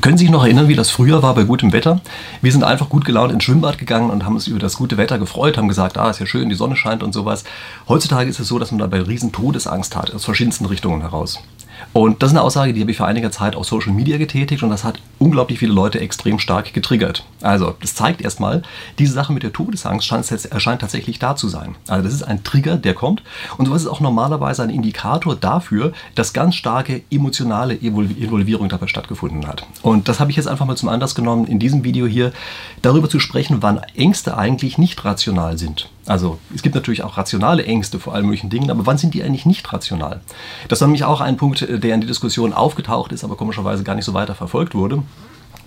Können Sie sich noch erinnern, wie das früher war bei gutem Wetter? Wir sind einfach gut gelaunt ins Schwimmbad gegangen und haben uns über das gute Wetter gefreut, haben gesagt, ah, ist ja schön, die Sonne scheint und sowas. Heutzutage ist es so, dass man dabei riesen Todesangst hat, aus verschiedensten Richtungen heraus. Und das ist eine Aussage, die habe ich vor einiger Zeit auf Social Media getätigt und das hat unglaublich viele Leute extrem stark getriggert. Also, das zeigt erstmal, diese Sache mit der Todesangst scheint, scheint tatsächlich da zu sein. Also, das ist ein Trigger, der kommt und sowas ist auch normalerweise ein Indikator dafür, dass ganz starke emotionale Involvierung dabei stattgefunden hat. Und das habe ich jetzt einfach mal zum Anlass genommen, in diesem Video hier darüber zu sprechen, wann Ängste eigentlich nicht rational sind. Also es gibt natürlich auch rationale Ängste vor allen möglichen Dingen, aber wann sind die eigentlich nicht rational? Das war nämlich auch ein Punkt, der in die Diskussion aufgetaucht ist, aber komischerweise gar nicht so weiter verfolgt wurde.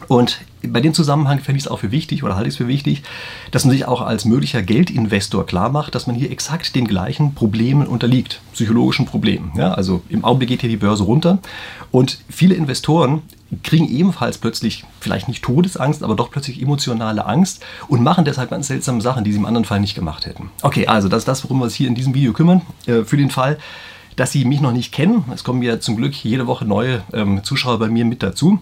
Und bei dem Zusammenhang fände ich es auch für wichtig oder halte ich es für wichtig, dass man sich auch als möglicher Geldinvestor klar macht, dass man hier exakt den gleichen Problemen unterliegt, psychologischen Problemen. Ja, also im Augenblick geht hier die Börse runter und viele Investoren kriegen ebenfalls plötzlich vielleicht nicht Todesangst, aber doch plötzlich emotionale Angst und machen deshalb ganz seltsame Sachen, die sie im anderen Fall nicht gemacht hätten. Okay, also das ist das, worum wir uns hier in diesem Video kümmern. Äh, für den Fall, dass Sie mich noch nicht kennen, es kommen ja zum Glück jede Woche neue ähm, Zuschauer bei mir mit dazu.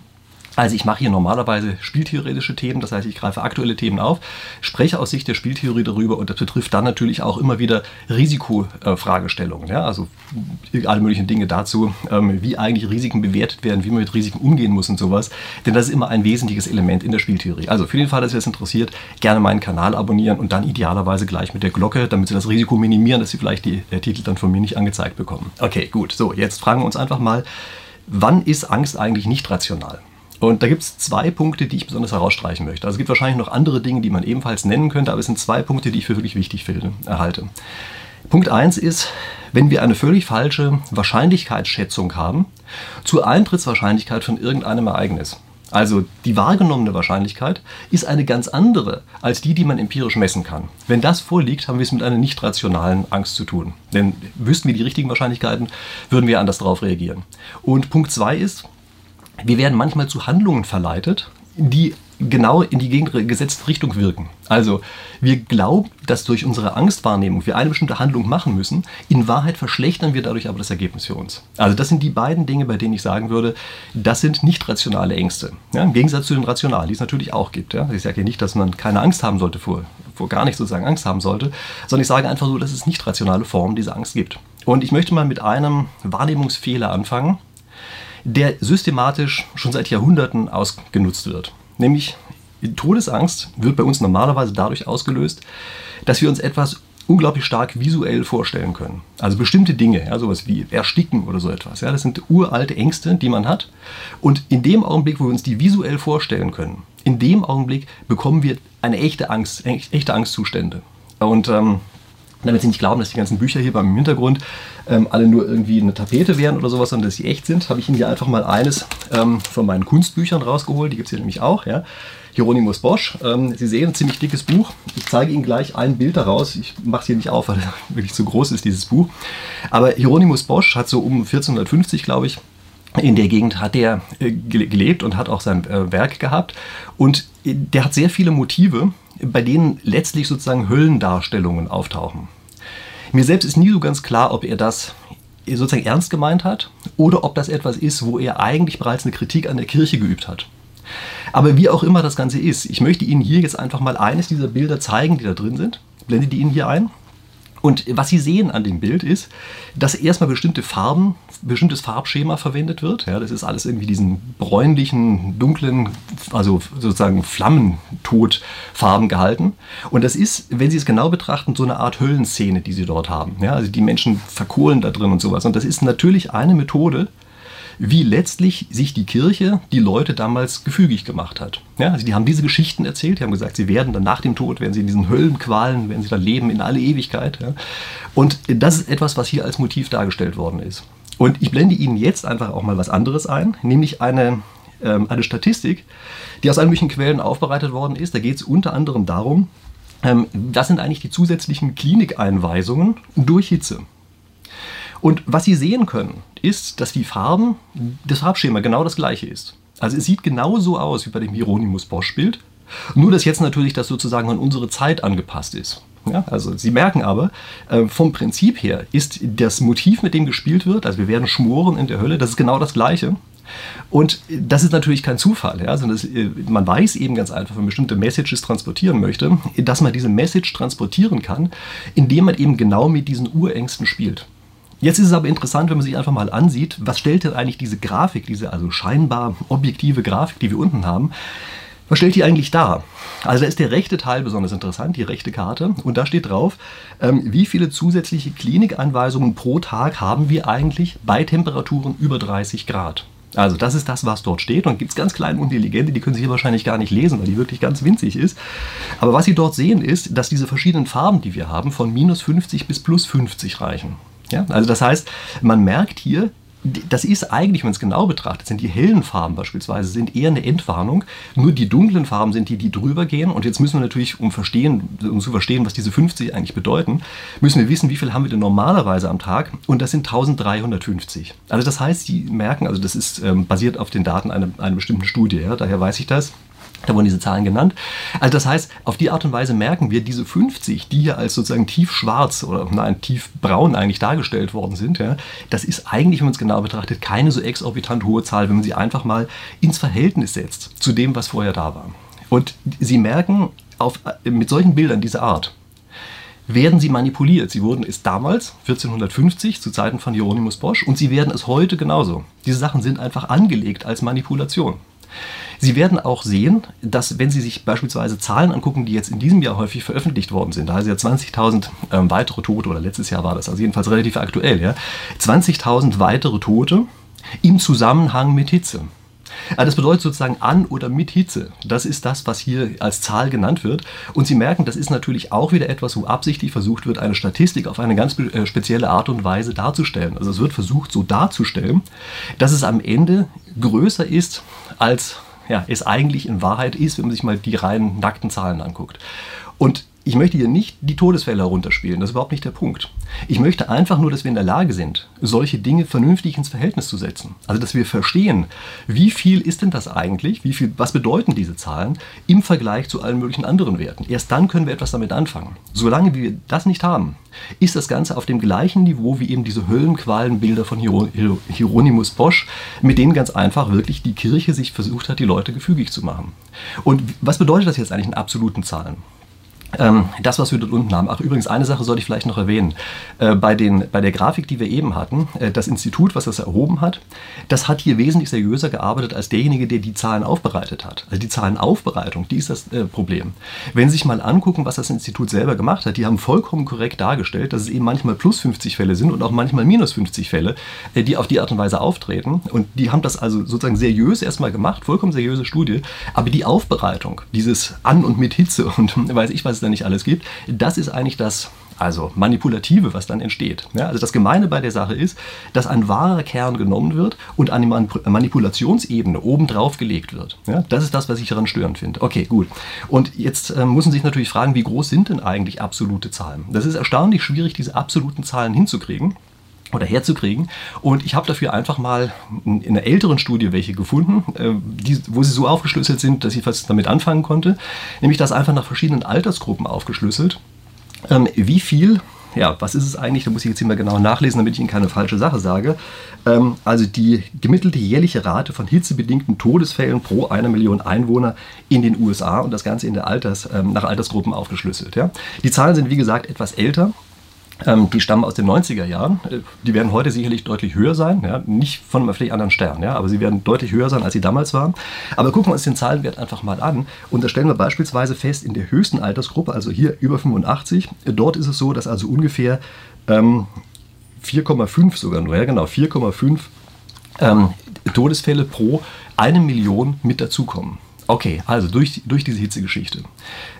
Also ich mache hier normalerweise spieltheoretische Themen, das heißt, ich greife aktuelle Themen auf, spreche aus Sicht der Spieltheorie darüber und das betrifft dann natürlich auch immer wieder Risikofragestellungen. Ja? Also alle möglichen Dinge dazu, ähm, wie eigentlich Risiken bewertet werden, wie man mit Risiken umgehen muss und sowas. Denn das ist immer ein wesentliches Element in der Spieltheorie. Also für den Fall, dass Sie das interessiert, gerne meinen Kanal abonnieren und dann idealerweise gleich mit der Glocke, damit Sie das Risiko minimieren, dass Sie vielleicht die äh, Titel dann von mir nicht angezeigt bekommen. Okay, gut. So, jetzt fragen wir uns einfach mal, wann ist Angst eigentlich nicht rational? Und da gibt es zwei Punkte, die ich besonders herausstreichen möchte. Also es gibt wahrscheinlich noch andere Dinge, die man ebenfalls nennen könnte, aber es sind zwei Punkte, die ich für wirklich wichtig finde, erhalte. Punkt 1 ist, wenn wir eine völlig falsche Wahrscheinlichkeitsschätzung haben zur Eintrittswahrscheinlichkeit von irgendeinem Ereignis. Also die wahrgenommene Wahrscheinlichkeit ist eine ganz andere als die, die man empirisch messen kann. Wenn das vorliegt, haben wir es mit einer nicht rationalen Angst zu tun. Denn wüssten wir die richtigen Wahrscheinlichkeiten, würden wir anders darauf reagieren. Und Punkt 2 ist, wir werden manchmal zu Handlungen verleitet, die genau in die gegengesetzte Richtung wirken. Also wir glauben, dass durch unsere Angstwahrnehmung wir eine bestimmte Handlung machen müssen. In Wahrheit verschlechtern wir dadurch aber das Ergebnis für uns. Also das sind die beiden Dinge, bei denen ich sagen würde, das sind nicht rationale Ängste. Ja, Im Gegensatz zu den rationalen, die es natürlich auch gibt. Ja. Ich sage ja nicht, dass man keine Angst haben sollte vor, vor gar nicht sozusagen Angst haben sollte, sondern ich sage einfach so, dass es nicht rationale Formen dieser Angst gibt. Und ich möchte mal mit einem Wahrnehmungsfehler anfangen, der systematisch schon seit Jahrhunderten ausgenutzt wird. Nämlich Todesangst wird bei uns normalerweise dadurch ausgelöst, dass wir uns etwas unglaublich stark visuell vorstellen können. Also bestimmte Dinge, ja, sowas wie Ersticken oder so etwas. Ja, das sind uralte Ängste, die man hat. Und in dem Augenblick, wo wir uns die visuell vorstellen können, in dem Augenblick bekommen wir eine echte Angst, echte Angstzustände. Und ähm, damit Sie nicht glauben, dass die ganzen Bücher hier beim Hintergrund ähm, alle nur irgendwie eine Tapete wären oder sowas, sondern dass sie echt sind, habe ich Ihnen hier einfach mal eines ähm, von meinen Kunstbüchern rausgeholt. Die gibt es hier nämlich auch. Ja. Hieronymus Bosch. Ähm, Sie sehen ein ziemlich dickes Buch. Ich zeige Ihnen gleich ein Bild daraus. Ich mache es hier nicht auf, weil es wirklich zu groß ist, dieses Buch. Aber Hieronymus Bosch hat so um 1450, glaube ich, in der Gegend hat er äh, gelebt und hat auch sein äh, Werk gehabt. Und äh, der hat sehr viele Motive, bei denen letztlich sozusagen Höllendarstellungen auftauchen. Mir selbst ist nie so ganz klar, ob er das sozusagen ernst gemeint hat oder ob das etwas ist, wo er eigentlich bereits eine Kritik an der Kirche geübt hat. Aber wie auch immer das Ganze ist, ich möchte Ihnen hier jetzt einfach mal eines dieser Bilder zeigen, die da drin sind. Blende die Ihnen hier ein. Und was Sie sehen an dem Bild ist, dass erstmal bestimmte Farben, bestimmtes Farbschema verwendet wird. Ja, das ist alles irgendwie diesen bräunlichen, dunklen, also sozusagen Flammentodfarben gehalten. Und das ist, wenn Sie es genau betrachten, so eine Art Höllenszene, die Sie dort haben. Ja, also die Menschen verkohlen da drin und sowas. Und das ist natürlich eine Methode, wie letztlich sich die Kirche die Leute damals gefügig gemacht hat. Ja, also die haben diese Geschichten erzählt, die haben gesagt, sie werden dann nach dem Tod, werden sie in diesen Höllenqualen, werden sie dann leben in alle Ewigkeit. Ja. Und das ist etwas, was hier als Motiv dargestellt worden ist. Und ich blende Ihnen jetzt einfach auch mal was anderes ein, nämlich eine, ähm, eine Statistik, die aus allen möglichen Quellen aufbereitet worden ist. Da geht es unter anderem darum, ähm, was sind eigentlich die zusätzlichen Klinikeinweisungen durch Hitze. Und was Sie sehen können, ist, dass die Farben, das Farbschema genau das gleiche ist. Also es sieht genauso aus wie bei dem Hieronymus Bosch-Bild, nur dass jetzt natürlich das sozusagen an unsere Zeit angepasst ist. Ja, also Sie merken aber, äh, vom Prinzip her ist das Motiv, mit dem gespielt wird, also wir werden schmoren in der Hölle, das ist genau das gleiche. Und das ist natürlich kein Zufall. Ja? Sondern das, äh, man weiß eben ganz einfach, wenn man bestimmte Messages transportieren möchte, dass man diese Message transportieren kann, indem man eben genau mit diesen Urängsten spielt. Jetzt ist es aber interessant, wenn man sich einfach mal ansieht, was stellt denn eigentlich diese Grafik, diese also scheinbar objektive Grafik, die wir unten haben, was stellt die eigentlich dar? Also da ist der rechte Teil besonders interessant, die rechte Karte. Und da steht drauf, ähm, wie viele zusätzliche Klinikanweisungen pro Tag haben wir eigentlich bei Temperaturen über 30 Grad. Also das ist das, was dort steht. Und gibt es ganz kleine und intelligente, die können Sie hier wahrscheinlich gar nicht lesen, weil die wirklich ganz winzig ist. Aber was Sie dort sehen, ist, dass diese verschiedenen Farben, die wir haben, von minus 50 bis plus 50 reichen. Ja? Also das heißt, man merkt hier, das ist eigentlich, wenn man es genau betrachtet, sind die hellen Farben beispielsweise sind eher eine Entwarnung. Nur die dunklen Farben sind die, die drüber gehen. Und jetzt müssen wir natürlich, um, verstehen, um zu verstehen, was diese 50 eigentlich bedeuten, müssen wir wissen, wie viel haben wir denn normalerweise am Tag. Und das sind 1350. Also das heißt, Sie merken, also das ist ähm, basiert auf den Daten einer, einer bestimmten Studie. Ja, daher weiß ich das. Da wurden diese Zahlen genannt. Also das heißt, auf die Art und Weise merken wir, diese 50, die hier als sozusagen tiefschwarz oder nein, tiefbraun eigentlich dargestellt worden sind, ja, das ist eigentlich, wenn man es genau betrachtet, keine so exorbitant hohe Zahl, wenn man sie einfach mal ins Verhältnis setzt zu dem, was vorher da war. Und Sie merken, auf, mit solchen Bildern dieser Art, werden sie manipuliert. Sie wurden es damals, 1450, zu Zeiten von Hieronymus Bosch, und sie werden es heute genauso. Diese Sachen sind einfach angelegt als Manipulation. Sie werden auch sehen, dass wenn Sie sich beispielsweise Zahlen angucken, die jetzt in diesem Jahr häufig veröffentlicht worden sind, da also ja 20.000 ähm, weitere Tote, oder letztes Jahr war das, also jedenfalls relativ aktuell, ja, 20.000 weitere Tote im Zusammenhang mit Hitze. Also das bedeutet sozusagen an oder mit Hitze. Das ist das, was hier als Zahl genannt wird. Und Sie merken, das ist natürlich auch wieder etwas, wo absichtlich versucht wird, eine Statistik auf eine ganz äh, spezielle Art und Weise darzustellen. Also es wird versucht, so darzustellen, dass es am Ende größer ist als ja, es eigentlich in Wahrheit ist, wenn man sich mal die reinen nackten Zahlen anguckt. Und ich möchte hier nicht die Todesfälle herunterspielen, das ist überhaupt nicht der Punkt. Ich möchte einfach nur, dass wir in der Lage sind, solche Dinge vernünftig ins Verhältnis zu setzen. Also, dass wir verstehen, wie viel ist denn das eigentlich, wie viel, was bedeuten diese Zahlen im Vergleich zu allen möglichen anderen Werten. Erst dann können wir etwas damit anfangen. Solange wir das nicht haben, ist das Ganze auf dem gleichen Niveau wie eben diese Höllenqualenbilder von Hieronymus Bosch, mit denen ganz einfach wirklich die Kirche sich versucht hat, die Leute gefügig zu machen. Und was bedeutet das jetzt eigentlich in absoluten Zahlen? Ähm, das, was wir dort unten haben. Ach, übrigens, eine Sache sollte ich vielleicht noch erwähnen. Äh, bei, den, bei der Grafik, die wir eben hatten, äh, das Institut, was das erhoben hat, das hat hier wesentlich seriöser gearbeitet als derjenige, der die Zahlen aufbereitet hat. Also die Zahlenaufbereitung, die ist das äh, Problem. Wenn Sie sich mal angucken, was das Institut selber gemacht hat, die haben vollkommen korrekt dargestellt, dass es eben manchmal plus 50 Fälle sind und auch manchmal minus 50 Fälle, die auf die Art und Weise auftreten. Und die haben das also sozusagen seriös erstmal gemacht, vollkommen seriöse Studie. Aber die Aufbereitung, dieses An- und mit Hitze und weiß ich was, da nicht alles gibt, das ist eigentlich das also Manipulative, was dann entsteht. Ja, also das Gemeine bei der Sache ist, dass ein wahrer Kern genommen wird und eine Manipulationsebene obendrauf gelegt wird. Ja, das ist das, was ich daran störend finde. Okay, gut. Und jetzt äh, muss man sich natürlich fragen, wie groß sind denn eigentlich absolute Zahlen? Das ist erstaunlich schwierig, diese absoluten Zahlen hinzukriegen oder herzukriegen. Und ich habe dafür einfach mal in einer älteren Studie welche gefunden, äh, die, wo sie so aufgeschlüsselt sind, dass ich was damit anfangen konnte. Nämlich das einfach nach verschiedenen Altersgruppen aufgeschlüsselt. Ähm, wie viel, ja, was ist es eigentlich? Da muss ich jetzt immer genau nachlesen, damit ich Ihnen keine falsche Sache sage. Ähm, also die gemittelte jährliche Rate von hitzebedingten Todesfällen pro einer Million Einwohner in den USA und das Ganze in der Alters, ähm, nach Altersgruppen aufgeschlüsselt. Ja. Die Zahlen sind wie gesagt etwas älter. Ähm, die stammen aus den 90er Jahren. Äh, die werden heute sicherlich deutlich höher sein, ja? nicht von einem völlig anderen Stern, ja? aber sie werden deutlich höher sein, als sie damals waren. Aber gucken wir uns den Zahlenwert einfach mal an. Und da stellen wir beispielsweise fest, in der höchsten Altersgruppe, also hier über 85, dort ist es so, dass also ungefähr ähm, 4,5 sogar nur, ja genau, 4,5 ähm, Todesfälle pro eine Million mit dazukommen. Okay, also durch, durch diese Hitzegeschichte.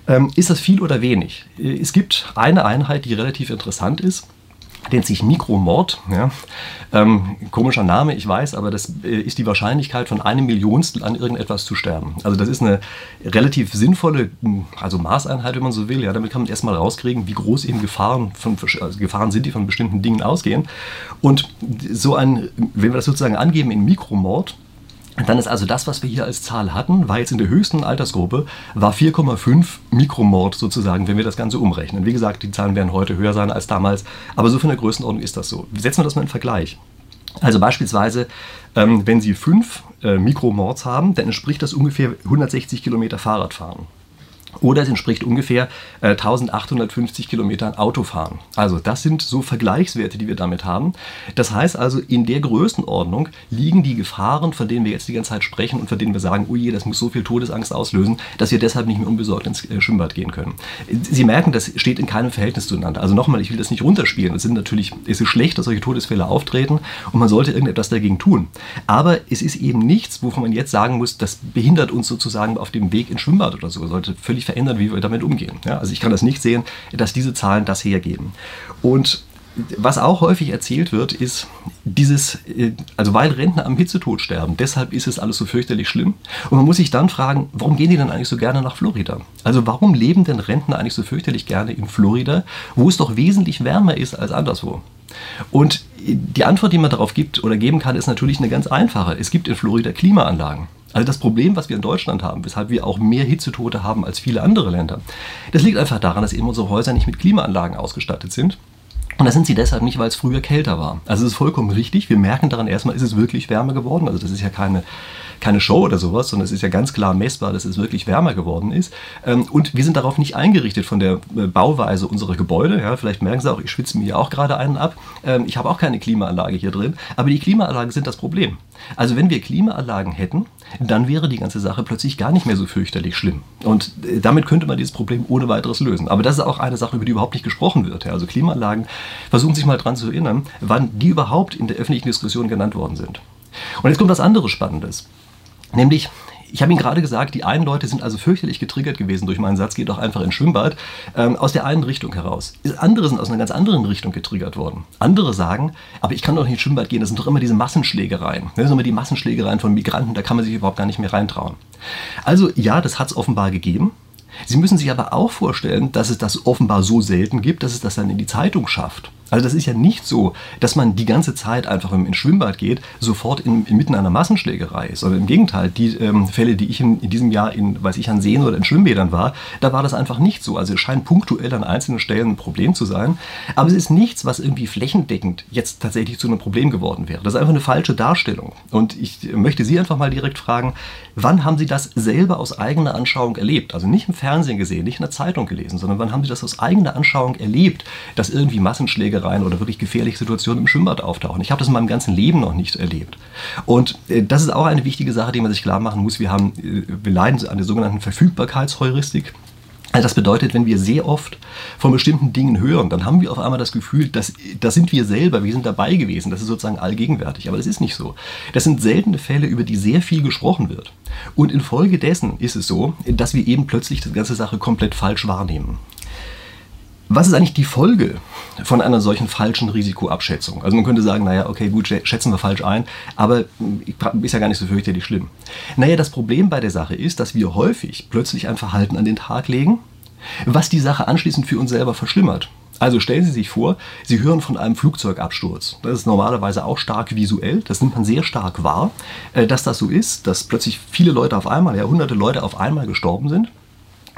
Ähm, ist das viel oder wenig? Äh, es gibt eine Einheit, die relativ interessant ist nennt sich Mikromord. Ja. Ähm, komischer Name, ich weiß, aber das äh, ist die Wahrscheinlichkeit von einem Millionstel an irgendetwas zu sterben. Also das ist eine relativ sinnvolle also Maßeinheit, wenn man so will. Ja. Damit kann man erstmal rauskriegen, wie groß eben Gefahren, von, also Gefahren sind, die von bestimmten Dingen ausgehen. Und so ein, wenn wir das sozusagen angeben in Mikromord, dann ist also das, was wir hier als Zahl hatten, war jetzt in der höchsten Altersgruppe, war 4,5 Mikromord sozusagen, wenn wir das Ganze umrechnen. Wie gesagt, die Zahlen werden heute höher sein als damals, aber so von der Größenordnung ist das so. Setzen wir das mal in Vergleich. Also beispielsweise, ähm, wenn Sie fünf äh, Mikromords haben, dann entspricht das ungefähr 160 Kilometer Fahrradfahren. Oder es entspricht ungefähr äh, 1850 Kilometern Autofahren. Also das sind so Vergleichswerte, die wir damit haben. Das heißt also, in der Größenordnung liegen die Gefahren, von denen wir jetzt die ganze Zeit sprechen und von denen wir sagen, je, das muss so viel Todesangst auslösen, dass wir deshalb nicht mehr unbesorgt ins äh, Schwimmbad gehen können. Sie merken, das steht in keinem Verhältnis zueinander. Also nochmal, ich will das nicht runterspielen. Es sind natürlich, es ist schlecht, dass solche Todesfälle auftreten und man sollte irgendetwas dagegen tun. Aber es ist eben nichts, wovon man jetzt sagen muss, das behindert uns sozusagen auf dem Weg ins Schwimmbad oder so. Sollte völlig verändern, wie wir damit umgehen. Ja, also ich kann das nicht sehen, dass diese Zahlen das hergeben. Und was auch häufig erzählt wird, ist dieses, äh, also weil Rentner am Hitzetod sterben, deshalb ist es alles so fürchterlich schlimm. Und man muss sich dann fragen, warum gehen die denn eigentlich so gerne nach Florida? Also warum leben denn Rentner eigentlich so fürchterlich gerne in Florida, wo es doch wesentlich wärmer ist als anderswo? Und die Antwort, die man darauf gibt oder geben kann, ist natürlich eine ganz einfache. Es gibt in Florida Klimaanlagen. Also das Problem, was wir in Deutschland haben, weshalb wir auch mehr Hitzetote haben als viele andere Länder, das liegt einfach daran, dass eben unsere Häuser nicht mit Klimaanlagen ausgestattet sind. Und das sind sie deshalb nicht, weil es früher kälter war. Also es ist vollkommen richtig. Wir merken daran erstmal, ist es wirklich wärmer geworden. Also das ist ja keine keine Show oder sowas, sondern es ist ja ganz klar messbar, dass es wirklich wärmer geworden ist. Ähm, und wir sind darauf nicht eingerichtet von der äh, Bauweise unserer Gebäude. Ja, vielleicht merken Sie auch, ich schwitze mir hier auch gerade einen ab. Ähm, ich habe auch keine Klimaanlage hier drin, aber die Klimaanlagen sind das Problem. Also wenn wir Klimaanlagen hätten, dann wäre die ganze Sache plötzlich gar nicht mehr so fürchterlich schlimm. Und äh, damit könnte man dieses Problem ohne weiteres lösen. Aber das ist auch eine Sache, über die überhaupt nicht gesprochen wird. Also Klimaanlagen, versuchen Sie sich mal daran zu erinnern, wann die überhaupt in der öffentlichen Diskussion genannt worden sind. Und jetzt kommt was anderes Spannendes. Nämlich, ich habe Ihnen gerade gesagt, die einen Leute sind also fürchterlich getriggert gewesen durch meinen Satz, geht doch einfach ins Schwimmbad, ähm, aus der einen Richtung heraus. Andere sind aus einer ganz anderen Richtung getriggert worden. Andere sagen, aber ich kann doch nicht ins Schwimmbad gehen, das sind doch immer diese Massenschlägereien. Das sind immer die Massenschlägereien von Migranten, da kann man sich überhaupt gar nicht mehr reintrauen. Also ja, das hat es offenbar gegeben. Sie müssen sich aber auch vorstellen, dass es das offenbar so selten gibt, dass es das dann in die Zeitung schafft. Also das ist ja nicht so, dass man die ganze Zeit einfach, wenn man ins Schwimmbad geht, sofort in, inmitten einer Massenschlägerei ist. Sondern im Gegenteil, die ähm, Fälle, die ich in, in, diesem Jahr in, weiß ich, an Seen oder in Schwimmbädern war, da war das einfach nicht so. Also es scheint punktuell an einzelnen Stellen ein Problem zu sein. Aber es ist nichts, was irgendwie flächendeckend jetzt tatsächlich zu einem Problem geworden wäre. Das ist einfach eine falsche Darstellung. Und ich möchte Sie einfach mal direkt fragen, wann haben Sie das selber aus eigener Anschauung erlebt? Also nicht im Fernsehen gesehen, nicht in der Zeitung gelesen, sondern wann haben Sie das aus eigener Anschauung erlebt, dass irgendwie Massenschlägerei Schlägereien oder wirklich gefährliche Situationen im Schwimmbad auftauchen. Ich habe das in meinem ganzen Leben noch nicht erlebt. Und äh, das ist auch eine wichtige Sache, die man sich klar machen muss. Wir, haben, äh, wir leiden an der sogenannten Verfügbarkeitsheuristik. Also das bedeutet, wenn wir sehr oft von bestimmten Dingen hören, dann haben wir auf einmal das Gefühl, dass das sind wir selber, wir sind dabei gewesen, das ist sozusagen allgegenwärtig. Aber das ist nicht so. Das sind seltene Fälle, über die sehr viel gesprochen wird. Und infolgedessen ist es so, dass wir eben plötzlich die ganze Sache komplett falsch wahrnehmen. Was ist eigentlich die Folge von einer solchen falschen Risikoabschätzung? Also man könnte sagen, naja, okay, gut, schätzen wir falsch ein, aber ist ja gar nicht so fürchterlich schlimm. Naja, das Problem bei der Sache ist, dass wir häufig plötzlich ein Verhalten an den Tag legen, was die Sache anschließend für uns selber verschlimmert. Also stellen Sie sich vor, Sie hören von einem Flugzeugabsturz. Das ist normalerweise auch stark visuell, das nimmt man sehr stark wahr, äh, dass das so ist, dass plötzlich viele Leute auf einmal, ja hunderte Leute auf einmal gestorben sind.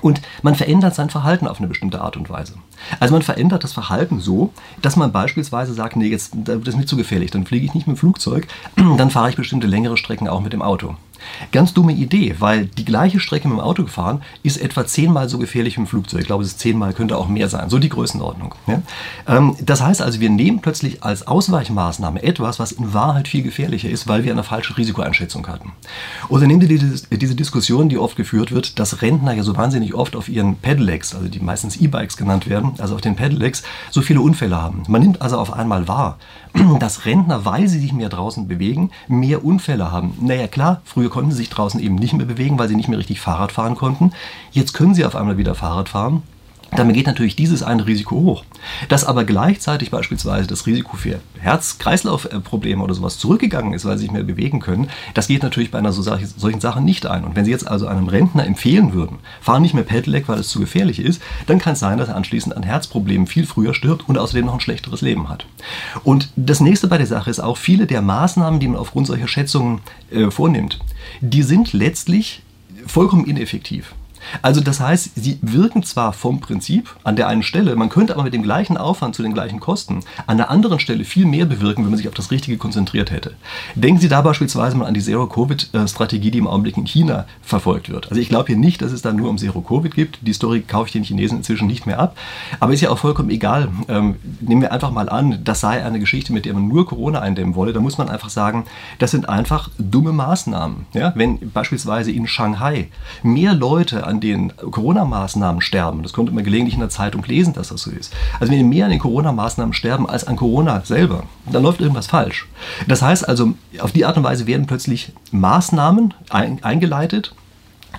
Und man verändert sein Verhalten auf eine bestimmte Art und Weise. Also man verändert das Verhalten so, dass man beispielsweise sagt, nee, jetzt das ist mir zu gefährlich, dann fliege ich nicht mit dem Flugzeug, dann fahre ich bestimmte längere Strecken auch mit dem Auto. Ganz dumme Idee, weil die gleiche Strecke mit dem Auto gefahren ist etwa zehnmal so gefährlich im Flugzeug. Ich glaube, es ist zehnmal, könnte auch mehr sein. So die Größenordnung. Ja? Ähm, das heißt also, wir nehmen plötzlich als Ausweichmaßnahme etwas, was in Wahrheit viel gefährlicher ist, weil wir eine falsche Risikoeinschätzung hatten. Oder nehmen Sie diese, diese Diskussion, die oft geführt wird, dass Rentner ja so wahnsinnig oft auf ihren Pedelecs, also die meistens E-Bikes genannt werden, also auf den Pedelecs, so viele Unfälle haben. Man nimmt also auf einmal wahr, dass Rentner, weil sie sich mehr draußen bewegen, mehr Unfälle haben. Naja klar, früher konnten sie sich draußen eben nicht mehr bewegen, weil sie nicht mehr richtig Fahrrad fahren konnten. Jetzt können sie auf einmal wieder Fahrrad fahren. Damit geht natürlich dieses eine Risiko hoch. Dass aber gleichzeitig beispielsweise das Risiko für Herz-Kreislauf-Probleme oder sowas zurückgegangen ist, weil sie sich mehr bewegen können, das geht natürlich bei einer so, solchen Sachen nicht ein. Und wenn Sie jetzt also einem Rentner empfehlen würden, fahr nicht mehr Pedelec, weil es zu gefährlich ist, dann kann es sein, dass er anschließend an Herzproblemen viel früher stirbt und außerdem noch ein schlechteres Leben hat. Und das nächste bei der Sache ist auch, viele der Maßnahmen, die man aufgrund solcher Schätzungen äh, vornimmt, die sind letztlich vollkommen ineffektiv. Also das heißt, sie wirken zwar vom Prinzip an der einen Stelle, man könnte aber mit dem gleichen Aufwand zu den gleichen Kosten an der anderen Stelle viel mehr bewirken, wenn man sich auf das Richtige konzentriert hätte. Denken Sie da beispielsweise mal an die Zero-Covid-Strategie, die im Augenblick in China verfolgt wird. Also ich glaube hier nicht, dass es da nur um Zero-Covid gibt. Die Story kaufe ich den Chinesen inzwischen nicht mehr ab. Aber ist ja auch vollkommen egal. Ähm, nehmen wir einfach mal an, das sei eine Geschichte, mit der man nur Corona eindämmen wolle. Da muss man einfach sagen, das sind einfach dumme Maßnahmen. Ja? Wenn beispielsweise in Shanghai mehr Leute an den Corona-Maßnahmen sterben, das konnte man gelegentlich in der Zeitung lesen, dass das so ist. Also wenn mehr an den Corona-Maßnahmen sterben als an Corona selber, dann läuft irgendwas falsch. Das heißt also, auf die Art und Weise werden plötzlich Maßnahmen ein, eingeleitet,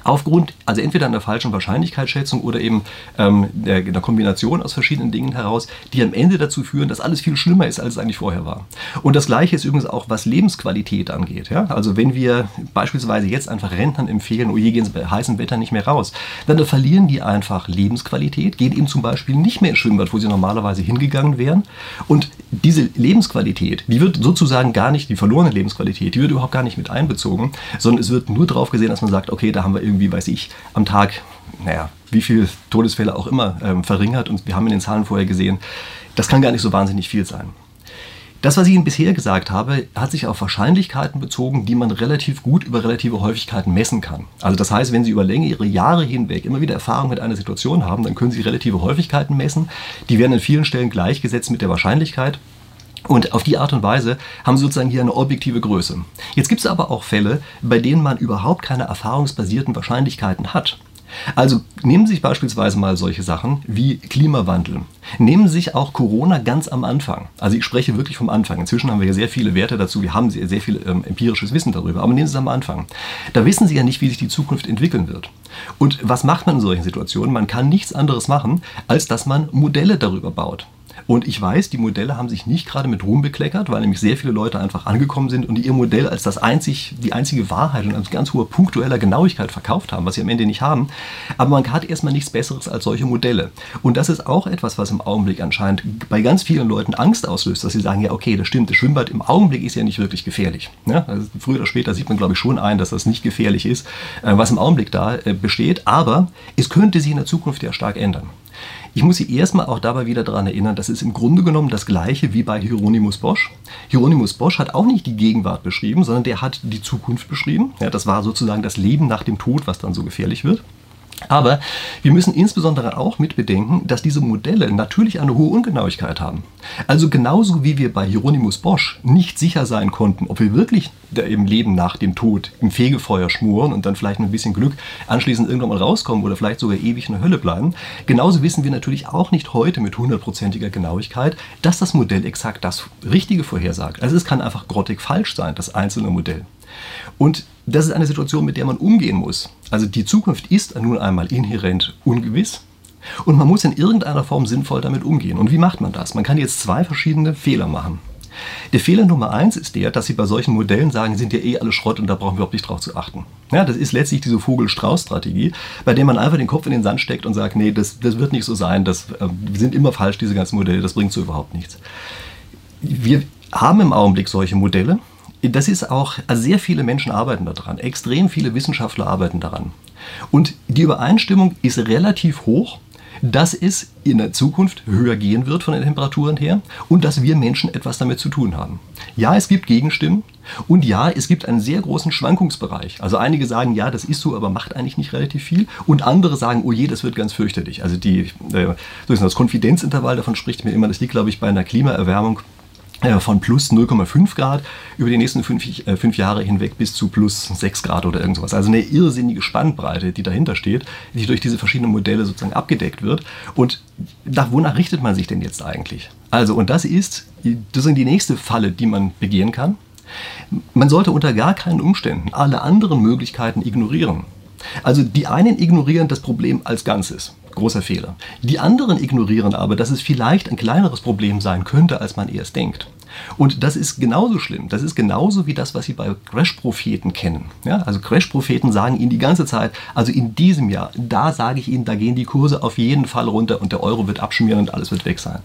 Aufgrund, also entweder einer falschen Wahrscheinlichkeitsschätzung oder eben ähm, der, der, Kombination aus verschiedenen Dingen heraus, die am Ende dazu führen, dass alles viel schlimmer ist, als es eigentlich vorher war. Und das Gleiche ist übrigens auch, was Lebensqualität angeht. Ja? Also wenn wir beispielsweise jetzt einfach Rentnern empfehlen, oh je, gehen sie bei heißem Wetter nicht mehr raus, dann verlieren die einfach Lebensqualität, gehen eben zum Beispiel nicht mehr ins Schwimmbad, wo sie normalerweise hingegangen wären. Und diese Lebensqualität, die wird sozusagen gar nicht, die verlorene Lebensqualität, die wird überhaupt gar nicht mit einbezogen, sondern es wird nur darauf gesehen, dass man sagt, okay, da haben wir irgendwie, weiß ich, am Tag, naja, wie viele Todesfälle auch immer ähm, verringert und wir haben in den Zahlen vorher gesehen, das kann gar nicht so wahnsinnig viel sein. Das, was ich Ihnen bisher gesagt habe, hat sich auf Wahrscheinlichkeiten bezogen, die man relativ gut über relative Häufigkeiten messen kann. Also das heißt, wenn Sie über längere Jahre hinweg immer wieder Erfahrung mit einer Situation haben, dann können Sie relative Häufigkeiten messen. Die werden an vielen Stellen gleichgesetzt mit der Wahrscheinlichkeit. Und auf die Art und Weise haben Sie sozusagen hier eine objektive Größe. Jetzt gibt es aber auch Fälle, bei denen man überhaupt keine erfahrungsbasierten Wahrscheinlichkeiten hat. Also nehmen Sie sich beispielsweise mal solche Sachen wie Klimawandel. Nehmen Sie sich auch Corona ganz am Anfang. Also ich spreche wirklich vom Anfang. Inzwischen haben wir ja sehr viele Werte dazu. Wir haben sehr, viel ähm, empirisches Wissen darüber. Aber nehmen Sie es am Anfang. Da wissen Sie ja nicht, wie sich die Zukunft entwickeln wird. Und was macht man in solchen Situationen? Man kann nichts anderes machen, als dass man Modelle darüber baut. Und ich weiß, die Modelle haben sich nicht gerade mit Ruhm bekleckert, weil nämlich sehr viele Leute einfach angekommen sind und ihr Modell als das einzig, die einzige Wahrheit und als ganz hoher punktueller Genauigkeit verkauft haben, was sie am Ende nicht haben. Aber man hat erstmal nichts Besseres als solche Modelle. Und das ist auch etwas, was im Augenblick anscheinend bei ganz vielen Leuten Angst auslöst, dass sie sagen, ja okay, das stimmt, das Schwimmbad im Augenblick ist ja nicht wirklich gefährlich. Ja, also früher oder später sieht man, glaube ich, schon ein, dass das nicht gefährlich ist, äh, was im Augenblick da äh, besteht. Aber es könnte sich in der Zukunft ja stark ändern. Ich muss Sie erstmal auch dabei wieder daran erinnern, das ist im Grunde genommen das gleiche wie bei Hieronymus Bosch. Hieronymus Bosch hat auch nicht die Gegenwart beschrieben, sondern der hat die Zukunft beschrieben. Ja, das war sozusagen das Leben nach dem Tod, was dann so gefährlich wird. Aber wir müssen insbesondere auch mit bedenken, dass diese Modelle natürlich eine hohe Ungenauigkeit haben. Also genauso wie wir bei Hieronymus Bosch nicht sicher sein konnten, ob wir wirklich im Leben nach dem Tod im Fegefeuer schmoren und dann vielleicht mit ein bisschen Glück anschließend irgendwann mal rauskommen oder vielleicht sogar ewig in der Hölle bleiben, genauso wissen wir natürlich auch nicht heute mit hundertprozentiger Genauigkeit, dass das Modell exakt das Richtige vorhersagt. Also es kann einfach grottig falsch sein, das einzelne Modell. Und das ist eine Situation, mit der man umgehen muss. Also die Zukunft ist nun einmal inhärent ungewiss. Und man muss in irgendeiner Form sinnvoll damit umgehen. Und wie macht man das? Man kann jetzt zwei verschiedene Fehler machen. Der Fehler Nummer eins ist der, dass Sie bei solchen Modellen sagen, sind ja eh alle Schrott und da brauchen wir überhaupt nicht drauf zu achten. Ja, das ist letztlich diese Vogel-Strauß-Strategie, bei der man einfach den Kopf in den Sand steckt und sagt, nee, das, das wird nicht so sein, das äh, sind immer falsch, diese ganzen Modelle, das bringt so überhaupt nichts. Wir haben im Augenblick solche Modelle, das ist auch, also sehr viele Menschen arbeiten daran, extrem viele Wissenschaftler arbeiten daran. Und die Übereinstimmung ist relativ hoch, dass es in der Zukunft höher gehen wird von den Temperaturen her und dass wir Menschen etwas damit zu tun haben. Ja, es gibt Gegenstimmen und ja, es gibt einen sehr großen Schwankungsbereich. Also einige sagen, ja, das ist so, aber macht eigentlich nicht relativ viel und andere sagen, oh je, das wird ganz fürchterlich. Also die, äh, das Konfidenzintervall, davon spricht mir immer, das liegt, glaube ich, bei einer Klimaerwärmung von plus 0,5 Grad über die nächsten fünf, äh, fünf, Jahre hinweg bis zu plus 6 Grad oder irgendwas. Also eine irrsinnige Spannbreite, die dahinter steht, die durch diese verschiedenen Modelle sozusagen abgedeckt wird. Und nach, wonach richtet man sich denn jetzt eigentlich? Also, und das ist, das die nächste Falle, die man begehen kann. Man sollte unter gar keinen Umständen alle anderen Möglichkeiten ignorieren. Also die einen ignorieren das Problem als Ganzes. Großer Fehler. Die anderen ignorieren aber, dass es vielleicht ein kleineres Problem sein könnte, als man erst denkt. Und das ist genauso schlimm. Das ist genauso wie das, was Sie bei Crash-Propheten kennen. Ja, also Crash-Propheten sagen Ihnen die ganze Zeit, also in diesem Jahr, da sage ich Ihnen, da gehen die Kurse auf jeden Fall runter und der Euro wird abschmieren und alles wird weg sein.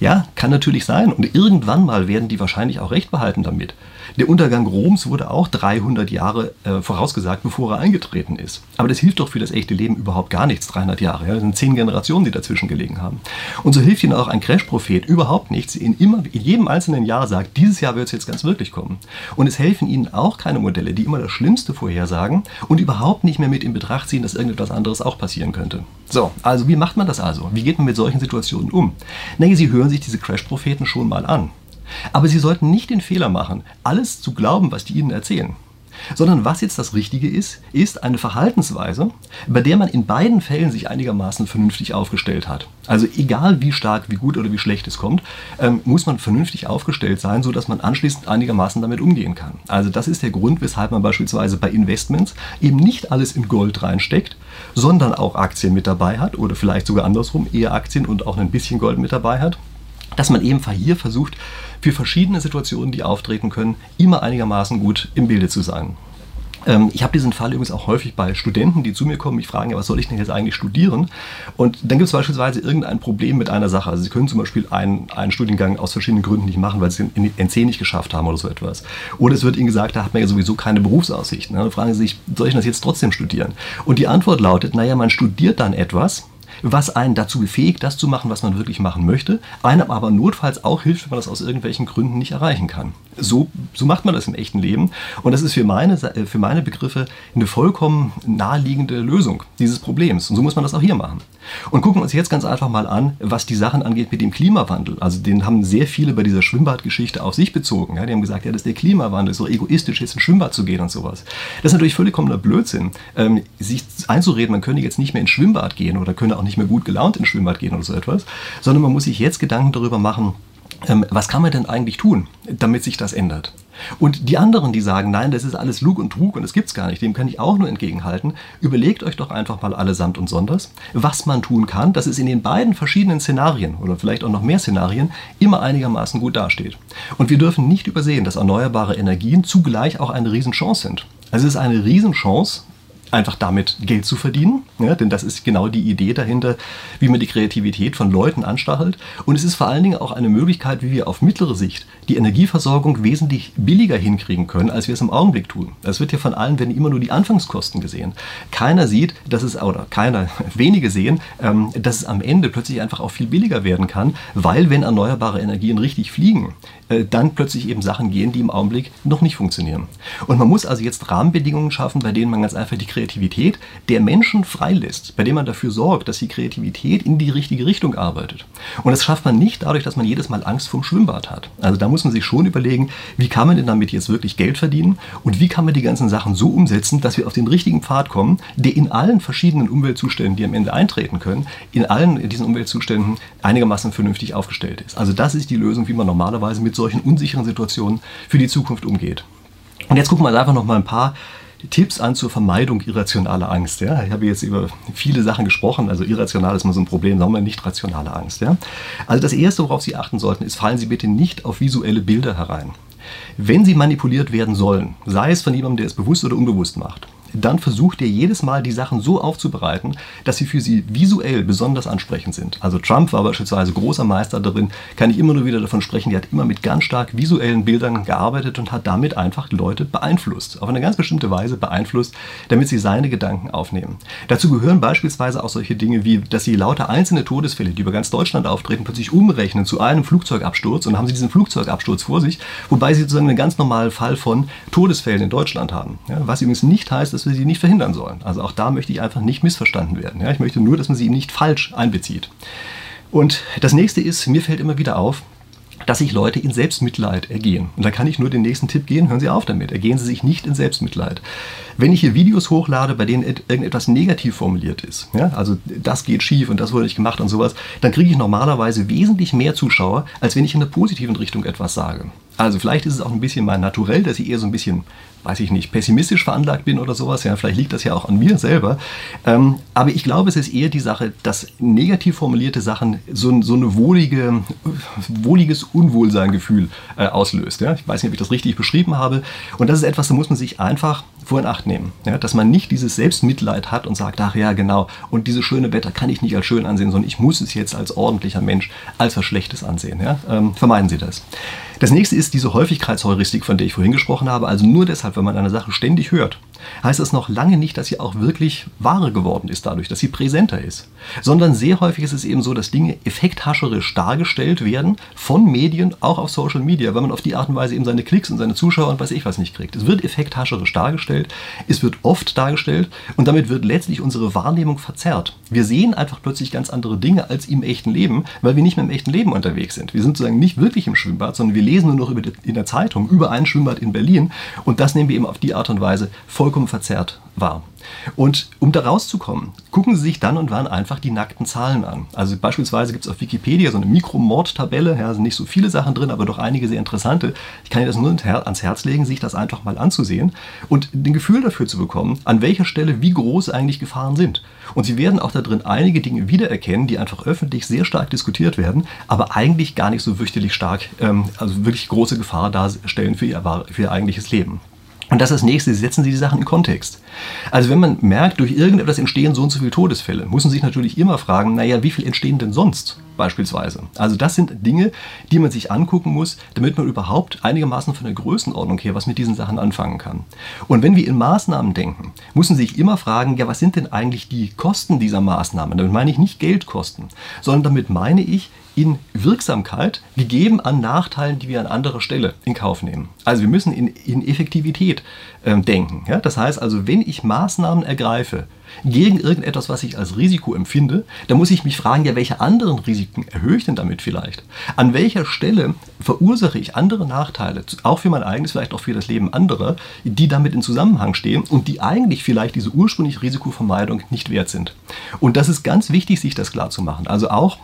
Ja, kann natürlich sein. Und irgendwann mal werden die wahrscheinlich auch recht behalten damit. Der Untergang Roms wurde auch 300 Jahre äh, vorausgesagt, bevor er eingetreten ist. Aber das hilft doch für das echte Leben überhaupt gar nichts, 300 Jahre. Ja? Das sind zehn Generationen, die dazwischen gelegen haben. Und so hilft Ihnen auch ein Crash-Prophet überhaupt nichts. In, immer, in jedem einzelnen Jahr sagt, dieses Jahr wird es jetzt ganz wirklich kommen. Und es helfen Ihnen auch keine Modelle, die immer das Schlimmste vorhersagen und überhaupt nicht mehr mit in Betracht ziehen, dass irgendetwas anderes auch passieren könnte. So, also wie macht man das also? Wie geht man mit solchen Situationen um? Naja, Sie hören sich diese Crash-Propheten schon mal an. Aber Sie sollten nicht den Fehler machen, alles zu glauben, was die Ihnen erzählen. Sondern was jetzt das Richtige ist, ist eine Verhaltensweise, bei der man in beiden Fällen sich einigermaßen vernünftig aufgestellt hat. Also egal wie stark, wie gut oder wie schlecht es kommt, ähm, muss man vernünftig aufgestellt sein, sodass man anschließend einigermaßen damit umgehen kann. Also das ist der Grund, weshalb man beispielsweise bei Investments eben nicht alles in Gold reinsteckt, sondern auch Aktien mit dabei hat oder vielleicht sogar andersrum, eher Aktien und auch ein bisschen Gold mit dabei hat dass man eben hier versucht, für verschiedene Situationen, die auftreten können, immer einigermaßen gut im Bilde zu sein. Ähm, ich habe diesen Fall übrigens auch häufig bei Studenten, die zu mir kommen, mich fragen, ja, was soll ich denn jetzt eigentlich studieren? Und dann gibt es beispielsweise irgendein Problem mit einer Sache. Also sie können zum Beispiel einen, einen Studiengang aus verschiedenen Gründen nicht machen, weil sie in NC nicht geschafft haben oder so etwas. Oder es wird ihnen gesagt, da hat man ja sowieso keine Berufsaussichten. Dann fragen sie sich, soll ich das jetzt trotzdem studieren? Und die Antwort lautet, naja, man studiert dann etwas, was einen dazu befähigt, das zu machen, was man wirklich machen möchte, einem aber notfalls auch hilft, wenn man das aus irgendwelchen Gründen nicht erreichen kann. So, so macht man das im echten Leben und das ist für meine, für meine Begriffe eine vollkommen naheliegende Lösung dieses Problems und so muss man das auch hier machen. Und gucken wir uns jetzt ganz einfach mal an, was die Sachen angeht mit dem Klimawandel. Also den haben sehr viele bei dieser Schwimmbadgeschichte auf sich bezogen. Ja, die haben gesagt, ja, das ist der Klimawandel, so egoistisch jetzt ins Schwimmbad zu gehen und sowas. Das ist natürlich vollkommener Blödsinn, ähm, sich einzureden, man könne jetzt nicht mehr ins Schwimmbad gehen oder könne auch nicht mehr gut gelaunt ins Schwimmbad gehen oder so etwas, sondern man muss sich jetzt Gedanken darüber machen, ähm, was kann man denn eigentlich tun, damit sich das ändert? Und die anderen, die sagen, nein, das ist alles Lug und Trug und es gibt es gar nicht, dem kann ich auch nur entgegenhalten. Überlegt euch doch einfach mal allesamt und sonders, was man tun kann, dass es in den beiden verschiedenen Szenarien oder vielleicht auch noch mehr Szenarien immer einigermaßen gut dasteht. Und wir dürfen nicht übersehen, dass erneuerbare Energien zugleich auch eine Riesenchance sind. Also es ist eine Riesenchance, einfach damit Geld zu verdienen. Ja, denn das ist genau die Idee dahinter, wie man die Kreativität von Leuten anstachelt. Und es ist vor allen Dingen auch eine Möglichkeit, wie wir auf mittlere Sicht die Energieversorgung wesentlich billiger hinkriegen können, als wir es im Augenblick tun. Es wird ja von allen werden immer nur die Anfangskosten gesehen. Keiner sieht, dass es, oder keiner, wenige sehen, ähm, dass es am Ende plötzlich einfach auch viel billiger werden kann, weil wenn erneuerbare Energien richtig fliegen, äh, dann plötzlich eben Sachen gehen, die im Augenblick noch nicht funktionieren. Und man muss also jetzt Rahmenbedingungen schaffen, bei denen man ganz einfach die Kreativität der Menschen freilässt, bei denen man dafür sorgt, dass die Kreativität in die richtige Richtung arbeitet. Und das schafft man nicht dadurch, dass man jedes Mal Angst vom Schwimmbad hat. Also da muss man sich schon überlegen, wie kann man denn damit jetzt wirklich Geld verdienen und wie kann man die ganzen Sachen so umsetzen, dass wir auf den richtigen Pfad kommen, der in allen verschiedenen Umweltzuständen, die am Ende eintreten können, in allen diesen Umweltzuständen einigermaßen vernünftig aufgestellt ist. Also das ist die Lösung, wie man normalerweise mit solchen unsicheren Situationen für die Zukunft umgeht. Und jetzt gucken wir einfach noch mal ein paar Tipps an zur Vermeidung irrationaler Angst. Ja? Ich habe jetzt über viele Sachen gesprochen, also irrational ist mal so ein Problem, sagen wir nicht rationale Angst. Ja? Also das Erste, worauf Sie achten sollten, ist, fallen Sie bitte nicht auf visuelle Bilder herein. Wenn Sie manipuliert werden sollen, sei es von jemandem, der es bewusst oder unbewusst macht, dann versucht ihr jedes Mal die Sachen so aufzubereiten, dass sie für sie visuell besonders ansprechend sind. Also Trump war beispielsweise großer Meister darin, kann ich immer nur wieder davon sprechen, der hat immer mit ganz stark visuellen Bildern gearbeitet und hat damit einfach Leute beeinflusst, auf eine ganz bestimmte Weise beeinflusst, damit sie seine Gedanken aufnehmen. Dazu gehören beispielsweise auch solche Dinge wie, dass sie lauter einzelne Todesfälle, die über ganz Deutschland auftreten, plötzlich umrechnen zu einem Flugzeugabsturz und haben sie diesen Flugzeugabsturz vor sich, wobei sie sozusagen einen ganz normalen Fall von Todesfällen in Deutschland haben. Ja, was übrigens nicht heißt, dass wir sie nicht verhindern sollen. Also auch da möchte ich einfach nicht missverstanden werden. Ja, ich möchte nur, dass man sie nicht falsch einbezieht. Und das nächste ist, mir fällt immer wieder auf, dass sich Leute in Selbstmitleid ergehen. Und da kann ich nur den nächsten Tipp geben, hören Sie auf damit. Ergehen Sie sich nicht in Selbstmitleid. Wenn ich hier Videos hochlade, bei denen irgendetwas negativ formuliert ist, ja, also das geht schief und das wurde nicht gemacht und sowas, dann kriege ich normalerweise wesentlich mehr Zuschauer, als wenn ich in der positiven Richtung etwas sage. Also vielleicht ist es auch ein bisschen mein Naturell, dass ich eher so ein bisschen, weiß ich nicht, pessimistisch veranlagt bin oder sowas. Ja, vielleicht liegt das ja auch an mir selber. Ähm, aber ich glaube, es ist eher die Sache, dass negativ formulierte Sachen so, so eine wohlige, wohliges Unwohlseingefühl äh, auslöst. Ja? Ich weiß nicht, ob ich das richtig beschrieben habe. Und das ist etwas, da muss man sich einfach vor in Acht nehmen. Ja? Dass man nicht dieses Selbstmitleid hat und sagt, ach ja, genau, und dieses schöne Wetter kann ich nicht als schön ansehen, sondern ich muss es jetzt als ordentlicher Mensch als was Schlechtes ansehen. Ja? Ähm, vermeiden Sie das. Das nächste ist diese Häufigkeitsheuristik, von der ich vorhin gesprochen habe. Also nur deshalb, wenn man eine Sache ständig hört, heißt das noch lange nicht, dass sie auch wirklich wahre geworden ist dadurch, dass sie präsenter ist. Sondern sehr häufig ist es eben so, dass Dinge effekthascherisch dargestellt werden von Medien, auch auf Social Media, weil man auf die Art und Weise eben seine Klicks und seine Zuschauer und weiß ich was nicht kriegt. Es wird effekthascherisch dargestellt, es wird oft dargestellt und damit wird letztlich unsere Wahrnehmung verzerrt. Wir sehen einfach plötzlich ganz andere Dinge als im echten Leben, weil wir nicht mehr im echten Leben unterwegs sind. Wir sind sozusagen nicht wirklich im Schwimmbad, sondern wir lesen nur noch in der Zeitung über ein Schwimmbad in Berlin und das nehmen wir eben auf die Art und Weise vollkommen verzerrt wahr. Und um da rauszukommen, gucken Sie sich dann und wann einfach die nackten Zahlen an. Also beispielsweise gibt es auf Wikipedia so eine Mikromord-Tabelle, ja, sind nicht so viele Sachen drin, aber doch einige sehr interessante. Ich kann Ihnen das nur ans Herz legen, sich das einfach mal anzusehen und ein Gefühl dafür zu bekommen, an welcher Stelle wie groß eigentlich Gefahren sind. Und Sie werden auch da drin einige Dinge wiedererkennen, die einfach öffentlich sehr stark diskutiert werden, aber eigentlich gar nicht so fürchterlich stark, ähm, also wirklich große Gefahr darstellen für Ihr, für ihr eigentliches Leben. Und das ist das nächste, setzen Sie die Sachen in Kontext. Also wenn man merkt, durch irgendetwas entstehen so und so viele Todesfälle, muss man sich natürlich immer fragen, naja, wie viel entstehen denn sonst beispielsweise? Also das sind Dinge, die man sich angucken muss, damit man überhaupt einigermaßen von der Größenordnung her was mit diesen Sachen anfangen kann. Und wenn wir in Maßnahmen denken, muss man sich immer fragen, ja, was sind denn eigentlich die Kosten dieser Maßnahmen? Damit meine ich nicht Geldkosten, sondern damit meine ich, in Wirksamkeit gegeben an Nachteilen, die wir an anderer Stelle in Kauf nehmen. Also wir müssen in, in Effektivität ähm, denken. Ja? Das heißt also, wenn ich Maßnahmen ergreife gegen irgendetwas, was ich als Risiko empfinde, dann muss ich mich fragen, ja, welche anderen Risiken erhöhe ich denn damit vielleicht? An welcher Stelle verursache ich andere Nachteile, auch für mein eigenes, vielleicht auch für das Leben anderer, die damit in Zusammenhang stehen und die eigentlich vielleicht diese ursprüngliche Risikovermeidung nicht wert sind. Und das ist ganz wichtig, sich das klar zu machen. Also auch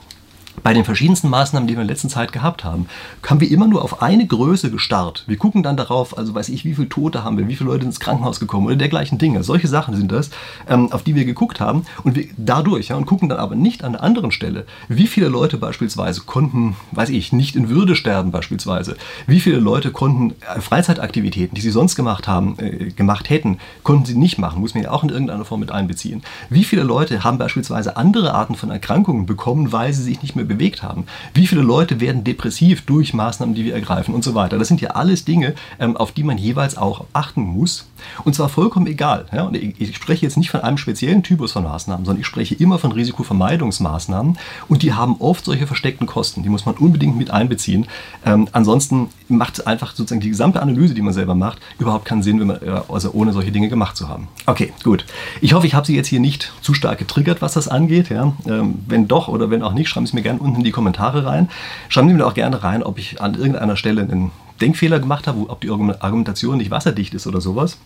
bei den verschiedensten Maßnahmen, die wir in der letzten Zeit gehabt haben, haben wir immer nur auf eine Größe gestarrt. Wir gucken dann darauf, also weiß ich, wie viele Tote haben wir, wie viele Leute ins Krankenhaus gekommen oder dergleichen Dinge. Solche Sachen sind das, ähm, auf die wir geguckt haben und wir dadurch ja, und gucken dann aber nicht an der anderen Stelle, wie viele Leute beispielsweise konnten, weiß ich, nicht in Würde sterben beispielsweise, wie viele Leute konnten äh, Freizeitaktivitäten, die sie sonst gemacht haben, äh, gemacht hätten, konnten sie nicht machen, muss man ja auch in irgendeiner Form mit einbeziehen. Wie viele Leute haben beispielsweise andere Arten von Erkrankungen bekommen, weil sie sich nicht mehr bewegt haben. Wie viele Leute werden depressiv durch Maßnahmen, die wir ergreifen und so weiter. Das sind ja alles Dinge, ähm, auf die man jeweils auch achten muss. Und zwar vollkommen egal. Und ich spreche jetzt nicht von einem speziellen Typus von Maßnahmen, sondern ich spreche immer von Risikovermeidungsmaßnahmen. Und die haben oft solche versteckten Kosten. Die muss man unbedingt mit einbeziehen. Ähm, ansonsten macht einfach sozusagen die gesamte Analyse, die man selber macht, überhaupt keinen Sinn, wenn man, äh, also ohne solche Dinge gemacht zu haben. Okay, gut. Ich hoffe, ich habe Sie jetzt hier nicht zu stark getriggert, was das angeht. Ja? Ähm, wenn doch oder wenn auch nicht, schreiben Sie mir gerne unten in die Kommentare rein. Schreiben Sie mir auch gerne rein, ob ich an irgendeiner Stelle einen Denkfehler gemacht habe, ob die Argumentation nicht wasserdicht ist oder sowas.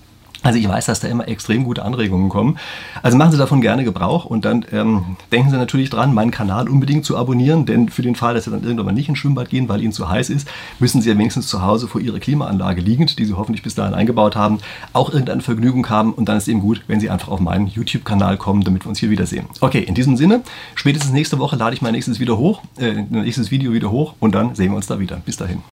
Also ich weiß, dass da immer extrem gute Anregungen kommen. Also machen Sie davon gerne Gebrauch und dann ähm, denken Sie natürlich dran, meinen Kanal unbedingt zu abonnieren, denn für den Fall, dass Sie dann irgendwann mal nicht ins Schwimmbad gehen, weil Ihnen zu heiß ist, müssen Sie ja wenigstens zu Hause vor Ihrer Klimaanlage liegend, die Sie hoffentlich bis dahin eingebaut haben, auch irgendeine Vergnügung haben und dann ist eben gut, wenn Sie einfach auf meinen YouTube-Kanal kommen, damit wir uns hier wiedersehen. Okay, in diesem Sinne, spätestens nächste Woche lade ich mein nächstes, wieder hoch, äh, nächstes Video wieder hoch und dann sehen wir uns da wieder. Bis dahin.